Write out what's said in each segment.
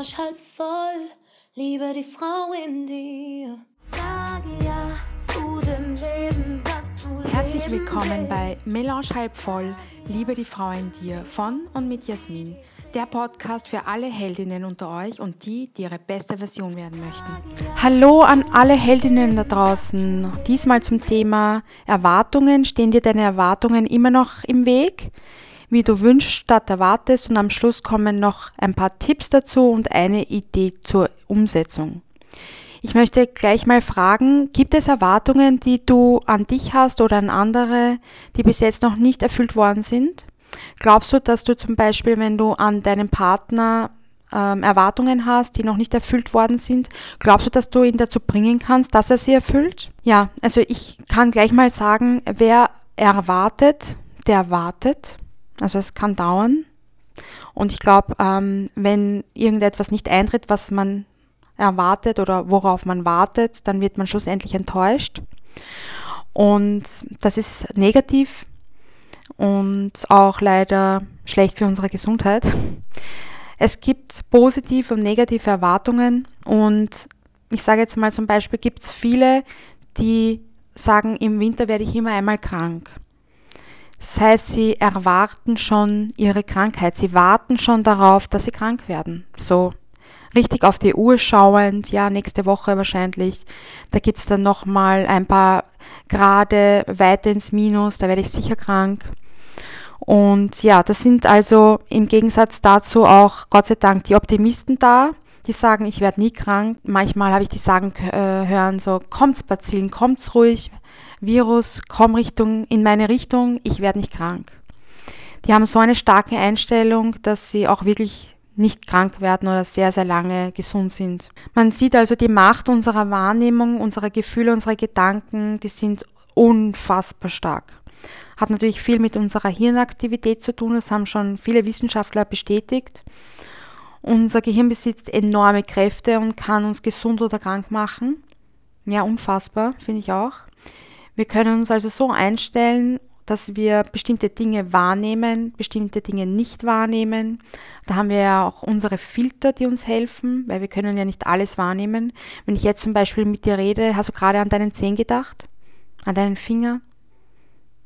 Melange halb voll, liebe die Frau in dir. Sage ja zu dem Leben, das du Herzlich willkommen bei Melange halb voll, liebe die Frau in dir von und mit Jasmin. Der Podcast für alle Heldinnen unter euch und die, die ihre beste Version werden möchten. Hallo an alle Heldinnen da draußen. Diesmal zum Thema Erwartungen. Stehen dir deine Erwartungen immer noch im Weg? Wie du wünschst statt erwartest und am Schluss kommen noch ein paar Tipps dazu und eine Idee zur Umsetzung. Ich möchte gleich mal fragen, gibt es Erwartungen, die du an dich hast oder an andere, die bis jetzt noch nicht erfüllt worden sind? Glaubst du, dass du zum Beispiel, wenn du an deinen Partner ähm, Erwartungen hast, die noch nicht erfüllt worden sind, glaubst du, dass du ihn dazu bringen kannst, dass er sie erfüllt? Ja, also ich kann gleich mal sagen, wer erwartet, der wartet. Also es kann dauern. Und ich glaube, ähm, wenn irgendetwas nicht eintritt, was man erwartet oder worauf man wartet, dann wird man schlussendlich enttäuscht. Und das ist negativ und auch leider schlecht für unsere Gesundheit. Es gibt positive und negative Erwartungen und ich sage jetzt mal zum Beispiel, gibt es viele, die sagen, im Winter werde ich immer einmal krank. Das heißt, sie erwarten schon ihre Krankheit. Sie warten schon darauf, dass sie krank werden. So richtig auf die Uhr schauend, ja, nächste Woche wahrscheinlich. Da gibt es dann nochmal ein paar Grade weiter ins Minus, da werde ich sicher krank. Und ja, das sind also im Gegensatz dazu auch Gott sei Dank die Optimisten da, die sagen, ich werde nie krank. Manchmal habe ich die sagen äh, hören so, kommt's Bazillen, kommt's ruhig, Virus, komm Richtung, in meine Richtung, ich werde nicht krank. Die haben so eine starke Einstellung, dass sie auch wirklich nicht krank werden oder sehr, sehr lange gesund sind. Man sieht also die Macht unserer Wahrnehmung, unserer Gefühle, unserer Gedanken, die sind unfassbar stark. Hat natürlich viel mit unserer Hirnaktivität zu tun, das haben schon viele Wissenschaftler bestätigt. Unser Gehirn besitzt enorme Kräfte und kann uns gesund oder krank machen. Ja, unfassbar, finde ich auch. Wir können uns also so einstellen, dass wir bestimmte Dinge wahrnehmen, bestimmte Dinge nicht wahrnehmen. Da haben wir ja auch unsere Filter, die uns helfen, weil wir können ja nicht alles wahrnehmen. Wenn ich jetzt zum Beispiel mit dir rede, hast du gerade an deinen Zehen gedacht? An deinen Finger?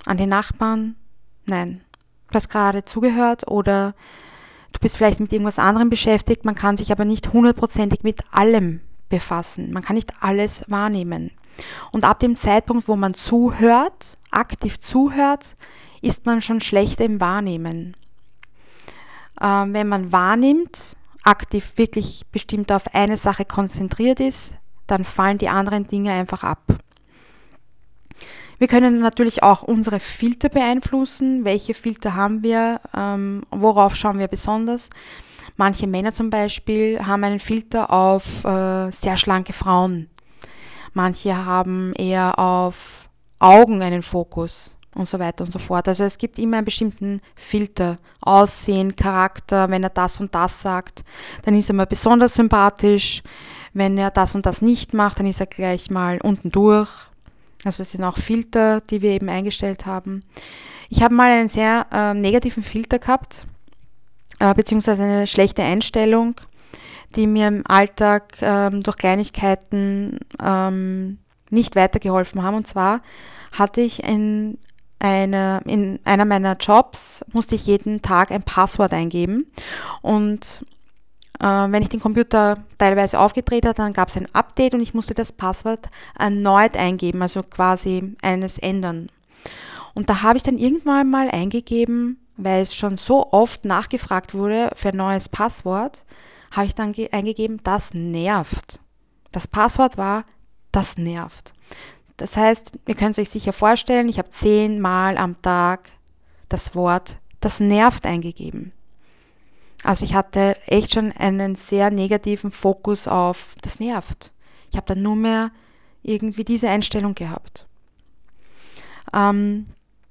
An den Nachbarn? Nein. Du hast gerade zugehört oder du bist vielleicht mit irgendwas anderem beschäftigt. Man kann sich aber nicht hundertprozentig mit allem befassen. Man kann nicht alles wahrnehmen. Und ab dem Zeitpunkt, wo man zuhört, aktiv zuhört, ist man schon schlechter im Wahrnehmen. Ähm, wenn man wahrnimmt, aktiv wirklich bestimmt auf eine Sache konzentriert ist, dann fallen die anderen Dinge einfach ab. Wir können natürlich auch unsere Filter beeinflussen. Welche Filter haben wir? Ähm, worauf schauen wir besonders? Manche Männer zum Beispiel haben einen Filter auf äh, sehr schlanke Frauen. Manche haben eher auf Augen einen Fokus und so weiter und so fort. Also es gibt immer einen bestimmten Filter, Aussehen, Charakter. Wenn er das und das sagt, dann ist er mal besonders sympathisch. Wenn er das und das nicht macht, dann ist er gleich mal unten durch. Also es sind auch Filter, die wir eben eingestellt haben. Ich habe mal einen sehr äh, negativen Filter gehabt, äh, beziehungsweise eine schlechte Einstellung die mir im Alltag ähm, durch Kleinigkeiten ähm, nicht weitergeholfen haben. Und zwar hatte ich in, eine, in einer meiner Jobs, musste ich jeden Tag ein Passwort eingeben. Und äh, wenn ich den Computer teilweise aufgedreht habe, dann gab es ein Update und ich musste das Passwort erneut eingeben, also quasi eines ändern. Und da habe ich dann irgendwann mal eingegeben, weil es schon so oft nachgefragt wurde für ein neues Passwort, habe ich dann eingegeben, das nervt. Das Passwort war, das nervt. Das heißt, ihr könnt euch sicher vorstellen, ich habe zehnmal am Tag das Wort, das nervt eingegeben. Also ich hatte echt schon einen sehr negativen Fokus auf, das nervt. Ich habe dann nur mehr irgendwie diese Einstellung gehabt. Ähm,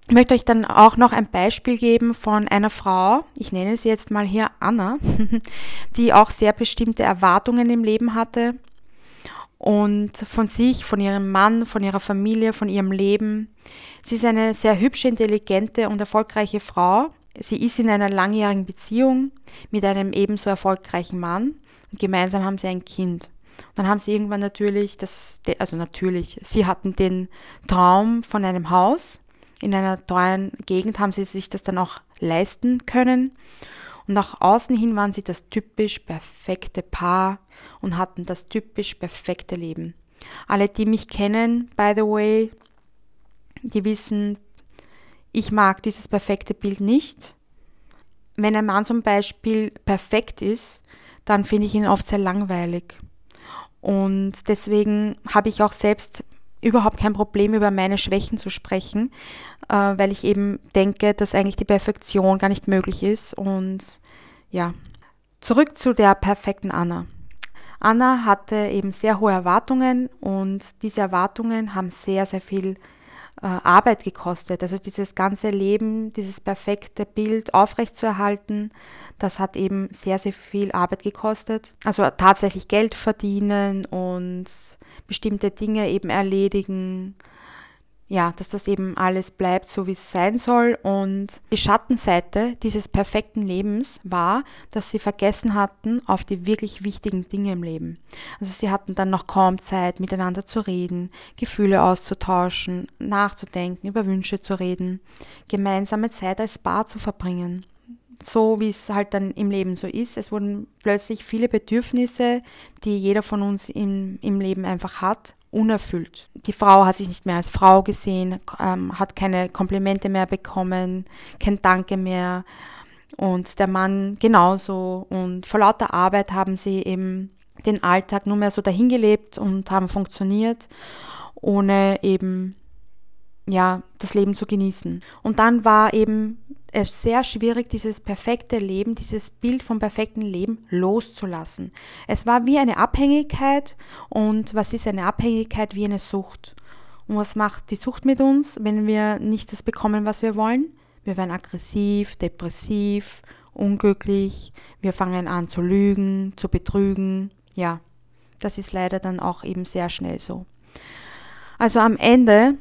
ich möchte euch dann auch noch ein Beispiel geben von einer Frau, ich nenne sie jetzt mal hier Anna, die auch sehr bestimmte Erwartungen im Leben hatte und von sich, von ihrem Mann, von ihrer Familie, von ihrem Leben. Sie ist eine sehr hübsche, intelligente und erfolgreiche Frau, sie ist in einer langjährigen Beziehung mit einem ebenso erfolgreichen Mann und gemeinsam haben sie ein Kind. Und dann haben sie irgendwann natürlich das, also natürlich, sie hatten den Traum von einem Haus. In einer teuren Gegend haben sie sich das dann auch leisten können. Und nach außen hin waren sie das typisch perfekte Paar und hatten das typisch perfekte Leben. Alle, die mich kennen, by the way, die wissen, ich mag dieses perfekte Bild nicht. Wenn ein Mann zum Beispiel perfekt ist, dann finde ich ihn oft sehr langweilig. Und deswegen habe ich auch selbst überhaupt kein Problem, über meine Schwächen zu sprechen, äh, weil ich eben denke, dass eigentlich die Perfektion gar nicht möglich ist. Und ja, zurück zu der perfekten Anna. Anna hatte eben sehr hohe Erwartungen und diese Erwartungen haben sehr, sehr viel Arbeit gekostet. Also dieses ganze Leben, dieses perfekte Bild aufrechtzuerhalten, das hat eben sehr, sehr viel Arbeit gekostet. Also tatsächlich Geld verdienen und bestimmte Dinge eben erledigen ja, dass das eben alles bleibt, so wie es sein soll. Und die Schattenseite dieses perfekten Lebens war, dass sie vergessen hatten auf die wirklich wichtigen Dinge im Leben. Also sie hatten dann noch kaum Zeit, miteinander zu reden, Gefühle auszutauschen, nachzudenken, über Wünsche zu reden, gemeinsame Zeit als Paar zu verbringen so wie es halt dann im Leben so ist. Es wurden plötzlich viele Bedürfnisse, die jeder von uns im, im Leben einfach hat, unerfüllt. Die Frau hat sich nicht mehr als Frau gesehen, ähm, hat keine Komplimente mehr bekommen, kein Danke mehr. Und der Mann genauso. Und vor lauter Arbeit haben sie eben den Alltag nur mehr so dahingelebt und haben funktioniert, ohne eben ja, das Leben zu genießen. Und dann war eben es sehr schwierig, dieses perfekte Leben, dieses Bild vom perfekten Leben loszulassen. Es war wie eine Abhängigkeit und was ist eine Abhängigkeit wie eine Sucht? Und was macht die Sucht mit uns, wenn wir nicht das bekommen, was wir wollen? Wir werden aggressiv, depressiv, unglücklich, wir fangen an zu lügen, zu betrügen. Ja, das ist leider dann auch eben sehr schnell so. Also am Ende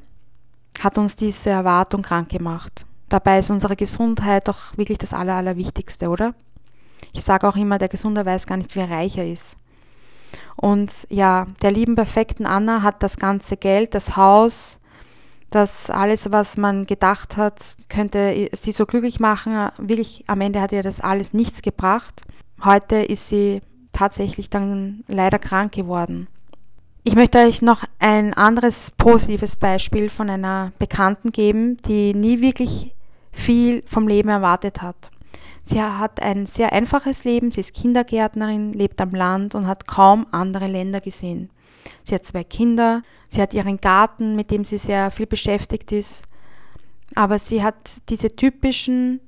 hat uns diese Erwartung krank gemacht. Dabei ist unsere Gesundheit doch wirklich das Aller, Allerwichtigste, oder? Ich sage auch immer, der Gesunde weiß gar nicht, wie er reicher ist. Und ja, der lieben perfekten Anna hat das ganze Geld, das Haus, das alles, was man gedacht hat, könnte sie so glücklich machen. Wirklich, am Ende hat ihr das alles nichts gebracht. Heute ist sie tatsächlich dann leider krank geworden. Ich möchte euch noch ein anderes positives Beispiel von einer Bekannten geben, die nie wirklich viel vom Leben erwartet hat. Sie hat ein sehr einfaches Leben, sie ist Kindergärtnerin, lebt am Land und hat kaum andere Länder gesehen. Sie hat zwei Kinder, sie hat ihren Garten, mit dem sie sehr viel beschäftigt ist, aber sie hat diese typischen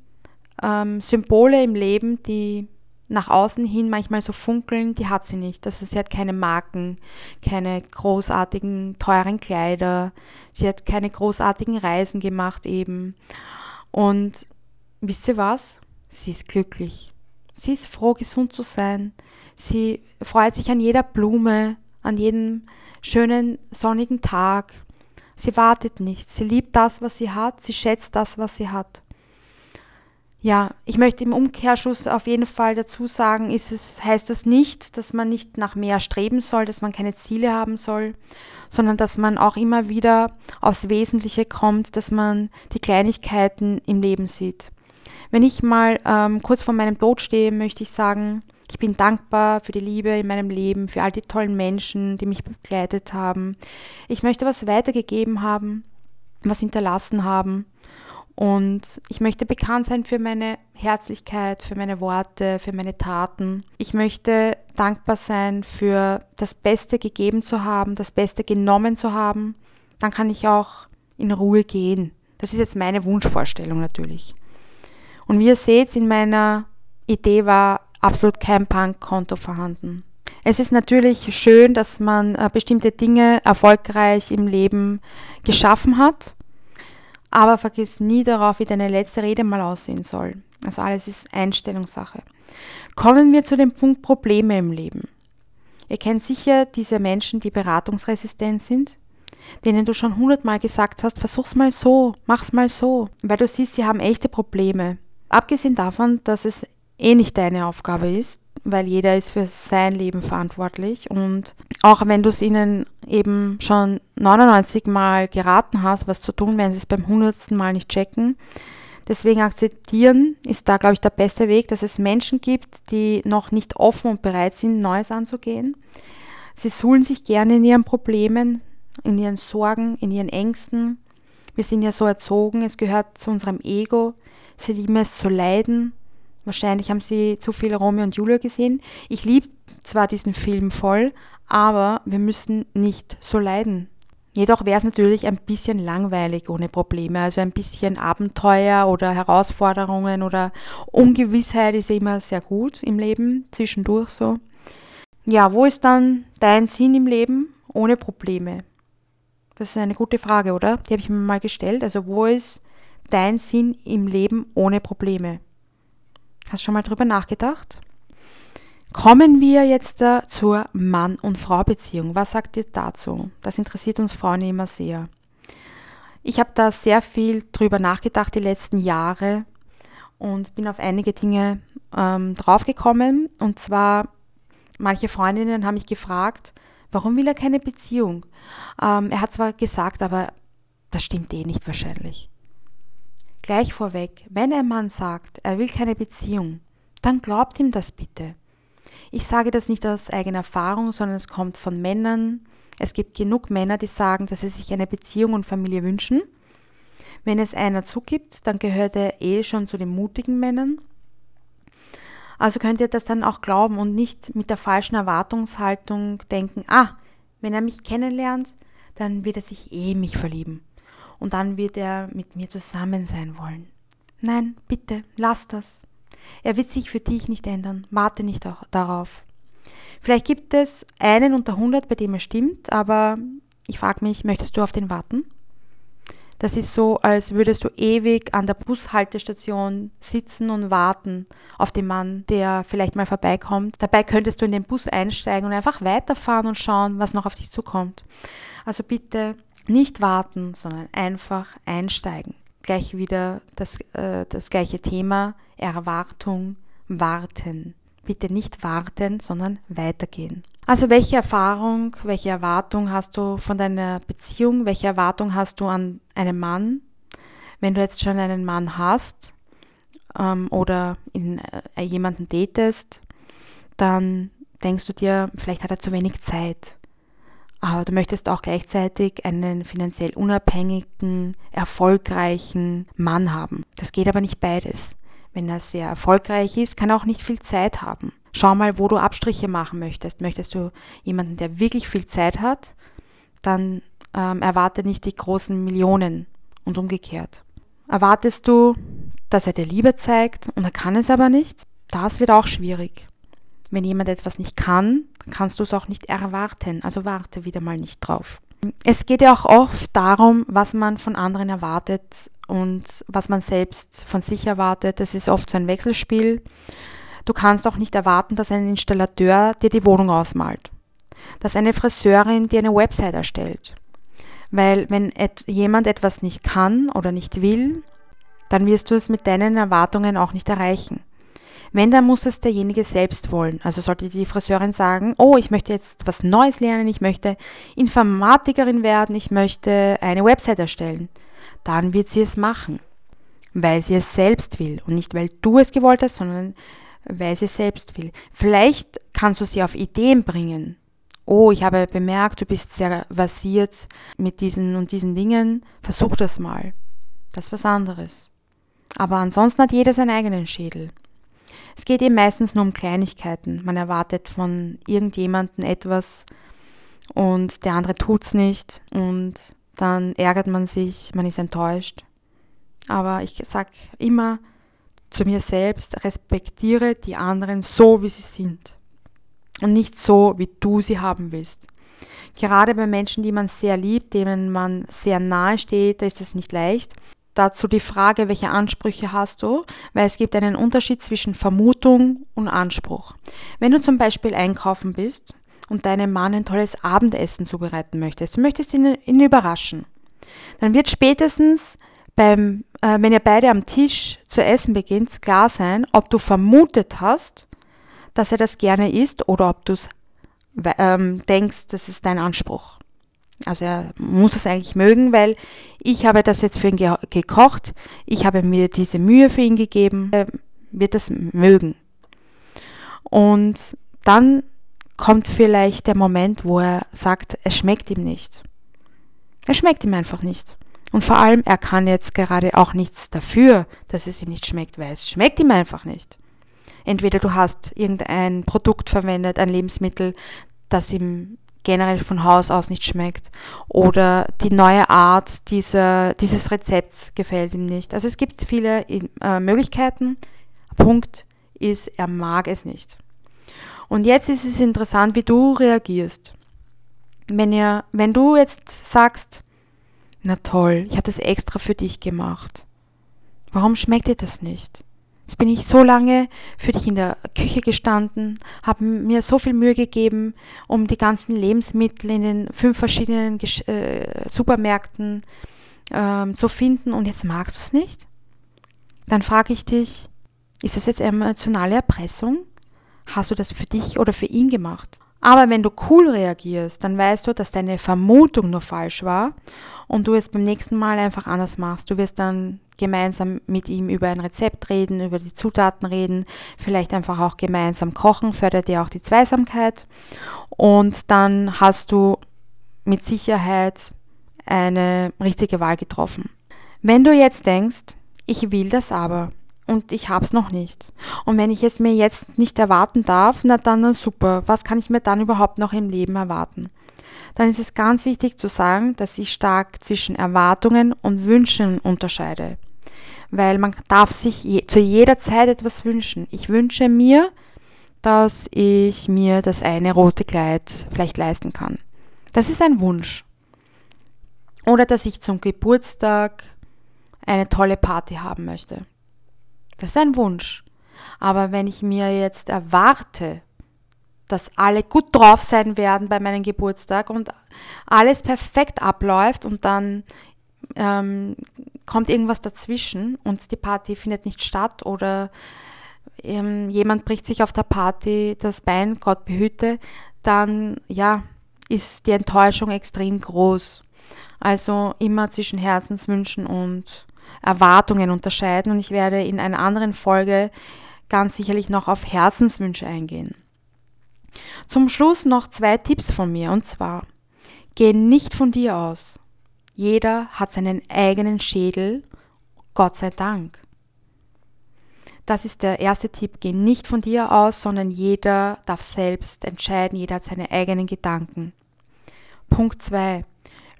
ähm, Symbole im Leben, die nach außen hin manchmal so funkeln, die hat sie nicht. Also sie hat keine Marken, keine großartigen, teuren Kleider, sie hat keine großartigen Reisen gemacht eben. Und wisst ihr was? Sie ist glücklich. Sie ist froh, gesund zu sein. Sie freut sich an jeder Blume, an jedem schönen sonnigen Tag. Sie wartet nicht. Sie liebt das, was sie hat. Sie schätzt das, was sie hat. Ja, ich möchte im Umkehrschluss auf jeden Fall dazu sagen, ist es, heißt das nicht, dass man nicht nach mehr streben soll, dass man keine Ziele haben soll, sondern dass man auch immer wieder aufs Wesentliche kommt, dass man die Kleinigkeiten im Leben sieht. Wenn ich mal ähm, kurz vor meinem Tod stehe, möchte ich sagen, ich bin dankbar für die Liebe in meinem Leben, für all die tollen Menschen, die mich begleitet haben. Ich möchte was weitergegeben haben, was hinterlassen haben. Und ich möchte bekannt sein für meine Herzlichkeit, für meine Worte, für meine Taten. Ich möchte dankbar sein für das Beste gegeben zu haben, das Beste genommen zu haben. Dann kann ich auch in Ruhe gehen. Das ist jetzt meine Wunschvorstellung natürlich. Und wie ihr seht, in meiner Idee war absolut kein Bankkonto vorhanden. Es ist natürlich schön, dass man äh, bestimmte Dinge erfolgreich im Leben geschaffen hat aber vergiss nie darauf, wie deine letzte Rede mal aussehen soll. Also alles ist Einstellungssache. Kommen wir zu dem Punkt Probleme im Leben. Ihr kennt sicher diese Menschen, die beratungsresistent sind, denen du schon hundertmal gesagt hast, versuch's mal so, mach's mal so, weil du siehst, sie haben echte Probleme. abgesehen davon, dass es eh nicht deine Aufgabe ist, weil jeder ist für sein Leben verantwortlich. Und auch wenn du es ihnen eben schon 99 Mal geraten hast, was zu tun, werden sie es beim 100. Mal nicht checken. Deswegen akzeptieren ist da, glaube ich, der beste Weg, dass es Menschen gibt, die noch nicht offen und bereit sind, Neues anzugehen. Sie suhlen sich gerne in ihren Problemen, in ihren Sorgen, in ihren Ängsten. Wir sind ja so erzogen, es gehört zu unserem Ego. Sie lieben es zu leiden, Wahrscheinlich haben Sie zu viel Romeo und Julia gesehen. Ich liebe zwar diesen Film voll, aber wir müssen nicht so leiden. Jedoch wäre es natürlich ein bisschen langweilig ohne Probleme. Also ein bisschen Abenteuer oder Herausforderungen oder Ungewissheit ist immer sehr gut im Leben, zwischendurch so. Ja, wo ist dann dein Sinn im Leben ohne Probleme? Das ist eine gute Frage, oder? Die habe ich mir mal gestellt. Also wo ist dein Sinn im Leben ohne Probleme? Hast du schon mal drüber nachgedacht? Kommen wir jetzt äh, zur Mann- und Frau-Beziehung. Was sagt ihr dazu? Das interessiert uns Frauen immer sehr. Ich habe da sehr viel drüber nachgedacht die letzten Jahre und bin auf einige Dinge ähm, draufgekommen. Und zwar, manche Freundinnen haben mich gefragt, warum will er keine Beziehung? Ähm, er hat zwar gesagt, aber das stimmt eh nicht wahrscheinlich. Gleich vorweg, wenn ein Mann sagt, er will keine Beziehung, dann glaubt ihm das bitte. Ich sage das nicht aus eigener Erfahrung, sondern es kommt von Männern. Es gibt genug Männer, die sagen, dass sie sich eine Beziehung und Familie wünschen. Wenn es einer zugibt, dann gehört er eh schon zu den mutigen Männern. Also könnt ihr das dann auch glauben und nicht mit der falschen Erwartungshaltung denken, ah, wenn er mich kennenlernt, dann wird er sich eh mich verlieben und dann wird er mit mir zusammen sein wollen. Nein, bitte, lass das. Er wird sich für dich nicht ändern. Warte nicht darauf. Vielleicht gibt es einen unter 100, bei dem er stimmt, aber ich frage mich, möchtest du auf den warten? Das ist so, als würdest du ewig an der Bushaltestation sitzen und warten auf den Mann, der vielleicht mal vorbeikommt. Dabei könntest du in den Bus einsteigen und einfach weiterfahren und schauen, was noch auf dich zukommt. Also bitte nicht warten, sondern einfach einsteigen. Gleich wieder das, äh, das gleiche Thema, Erwartung, warten. Bitte nicht warten, sondern weitergehen. Also welche Erfahrung, welche Erwartung hast du von deiner Beziehung? Welche Erwartung hast du an einen Mann? Wenn du jetzt schon einen Mann hast ähm, oder in, äh, jemanden datest, dann denkst du dir, vielleicht hat er zu wenig Zeit aber du möchtest auch gleichzeitig einen finanziell unabhängigen, erfolgreichen Mann haben. Das geht aber nicht beides. Wenn er sehr erfolgreich ist, kann er auch nicht viel Zeit haben. Schau mal, wo du Abstriche machen möchtest. Möchtest du jemanden, der wirklich viel Zeit hat, dann ähm, erwarte nicht die großen Millionen und umgekehrt. Erwartest du, dass er dir Liebe zeigt und er kann es aber nicht? Das wird auch schwierig. Wenn jemand etwas nicht kann, kannst du es auch nicht erwarten. Also warte wieder mal nicht drauf. Es geht ja auch oft darum, was man von anderen erwartet und was man selbst von sich erwartet. Das ist oft so ein Wechselspiel. Du kannst auch nicht erwarten, dass ein Installateur dir die Wohnung ausmalt, dass eine Friseurin dir eine Website erstellt. Weil wenn et jemand etwas nicht kann oder nicht will, dann wirst du es mit deinen Erwartungen auch nicht erreichen. Wenn, dann muss es derjenige selbst wollen. Also sollte die Friseurin sagen, oh, ich möchte jetzt was Neues lernen, ich möchte Informatikerin werden, ich möchte eine Website erstellen, dann wird sie es machen, weil sie es selbst will und nicht weil du es gewollt hast, sondern weil sie es selbst will. Vielleicht kannst du sie auf Ideen bringen. Oh, ich habe bemerkt, du bist sehr versiert mit diesen und diesen Dingen. Versuch das mal. Das ist was anderes. Aber ansonsten hat jeder seinen eigenen Schädel. Es geht eben meistens nur um Kleinigkeiten. Man erwartet von irgendjemandem etwas und der andere tut es nicht und dann ärgert man sich, man ist enttäuscht. Aber ich sage immer zu mir selbst, respektiere die anderen so, wie sie sind und nicht so, wie du sie haben willst. Gerade bei Menschen, die man sehr liebt, denen man sehr nahe steht, da ist es nicht leicht dazu die Frage, welche Ansprüche hast du, weil es gibt einen Unterschied zwischen Vermutung und Anspruch. Wenn du zum Beispiel einkaufen bist und deinem Mann ein tolles Abendessen zubereiten möchtest, du möchtest ihn, ihn überraschen, dann wird spätestens beim äh, wenn ihr beide am Tisch zu essen beginnt, klar sein, ob du vermutet hast, dass er das gerne isst oder ob du es ähm, denkst, das ist dein Anspruch. Also er muss es eigentlich mögen, weil ich habe das jetzt für ihn ge gekocht, ich habe mir diese Mühe für ihn gegeben, er wird das mögen. Und dann kommt vielleicht der Moment, wo er sagt, es schmeckt ihm nicht. Es schmeckt ihm einfach nicht. Und vor allem, er kann jetzt gerade auch nichts dafür, dass es ihm nicht schmeckt, weil es schmeckt ihm einfach nicht. Entweder du hast irgendein Produkt verwendet, ein Lebensmittel, das ihm generell von Haus aus nicht schmeckt oder die neue Art dieser, dieses Rezepts gefällt ihm nicht. Also es gibt viele äh, Möglichkeiten. Punkt ist, er mag es nicht. Und jetzt ist es interessant, wie du reagierst. Wenn, ihr, wenn du jetzt sagst, na toll, ich habe das extra für dich gemacht. Warum schmeckt dir das nicht? Jetzt bin ich so lange für dich in der Küche gestanden, habe mir so viel Mühe gegeben, um die ganzen Lebensmittel in den fünf verschiedenen äh, Supermärkten ähm, zu finden und jetzt magst du es nicht? Dann frage ich dich, ist das jetzt emotionale Erpressung? Hast du das für dich oder für ihn gemacht? Aber wenn du cool reagierst, dann weißt du, dass deine Vermutung nur falsch war und du es beim nächsten Mal einfach anders machst. Du wirst dann gemeinsam mit ihm über ein Rezept reden, über die Zutaten reden, vielleicht einfach auch gemeinsam kochen, fördert dir auch die Zweisamkeit und dann hast du mit Sicherheit eine richtige Wahl getroffen. Wenn du jetzt denkst, ich will das aber, und ich habe es noch nicht. Und wenn ich es mir jetzt nicht erwarten darf, na dann na super, was kann ich mir dann überhaupt noch im Leben erwarten? Dann ist es ganz wichtig zu sagen, dass ich stark zwischen Erwartungen und Wünschen unterscheide. Weil man darf sich je, zu jeder Zeit etwas wünschen. Ich wünsche mir, dass ich mir das eine rote Kleid vielleicht leisten kann. Das ist ein Wunsch. Oder dass ich zum Geburtstag eine tolle Party haben möchte. Das ist ein Wunsch. Aber wenn ich mir jetzt erwarte, dass alle gut drauf sein werden bei meinem Geburtstag und alles perfekt abläuft und dann ähm, kommt irgendwas dazwischen und die Party findet nicht statt oder ähm, jemand bricht sich auf der Party das Bein, Gott behüte, dann ja, ist die Enttäuschung extrem groß. Also immer zwischen Herzenswünschen und Erwartungen unterscheiden und ich werde in einer anderen Folge ganz sicherlich noch auf Herzenswünsche eingehen. Zum Schluss noch zwei Tipps von mir und zwar, geh nicht von dir aus. Jeder hat seinen eigenen Schädel, Gott sei Dank. Das ist der erste Tipp, geh nicht von dir aus, sondern jeder darf selbst entscheiden, jeder hat seine eigenen Gedanken. Punkt 2.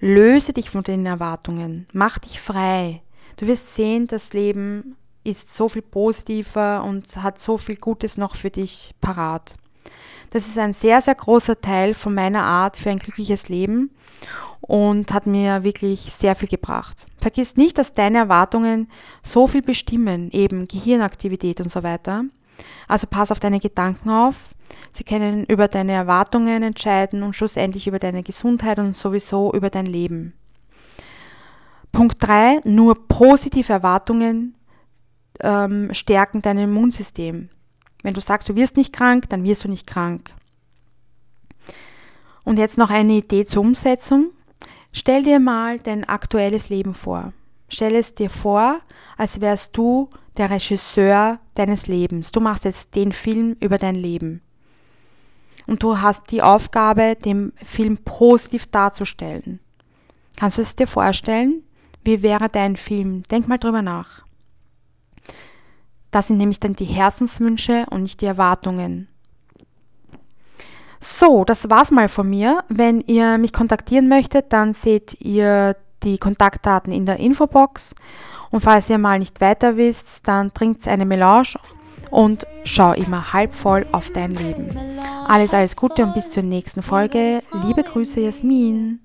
Löse dich von den Erwartungen, mach dich frei, Du wirst sehen, das Leben ist so viel positiver und hat so viel Gutes noch für dich parat. Das ist ein sehr, sehr großer Teil von meiner Art für ein glückliches Leben und hat mir wirklich sehr viel gebracht. Vergiss nicht, dass deine Erwartungen so viel bestimmen, eben Gehirnaktivität und so weiter. Also pass auf deine Gedanken auf. Sie können über deine Erwartungen entscheiden und schlussendlich über deine Gesundheit und sowieso über dein Leben. Punkt 3, nur positive Erwartungen ähm, stärken dein Immunsystem. Wenn du sagst, du wirst nicht krank, dann wirst du nicht krank. Und jetzt noch eine Idee zur Umsetzung. Stell dir mal dein aktuelles Leben vor. Stell es dir vor, als wärst du der Regisseur deines Lebens. Du machst jetzt den Film über dein Leben. Und du hast die Aufgabe, den Film positiv darzustellen. Kannst du es dir vorstellen? Wie wäre dein Film? Denk mal drüber nach. Das sind nämlich dann die Herzenswünsche und nicht die Erwartungen. So, das war's mal von mir. Wenn ihr mich kontaktieren möchtet, dann seht ihr die Kontaktdaten in der Infobox. Und falls ihr mal nicht weiter wisst, dann trinkt eine Melange und schau immer halb voll auf dein Leben. Alles, alles Gute und bis zur nächsten Folge. Liebe Grüße, Jasmin.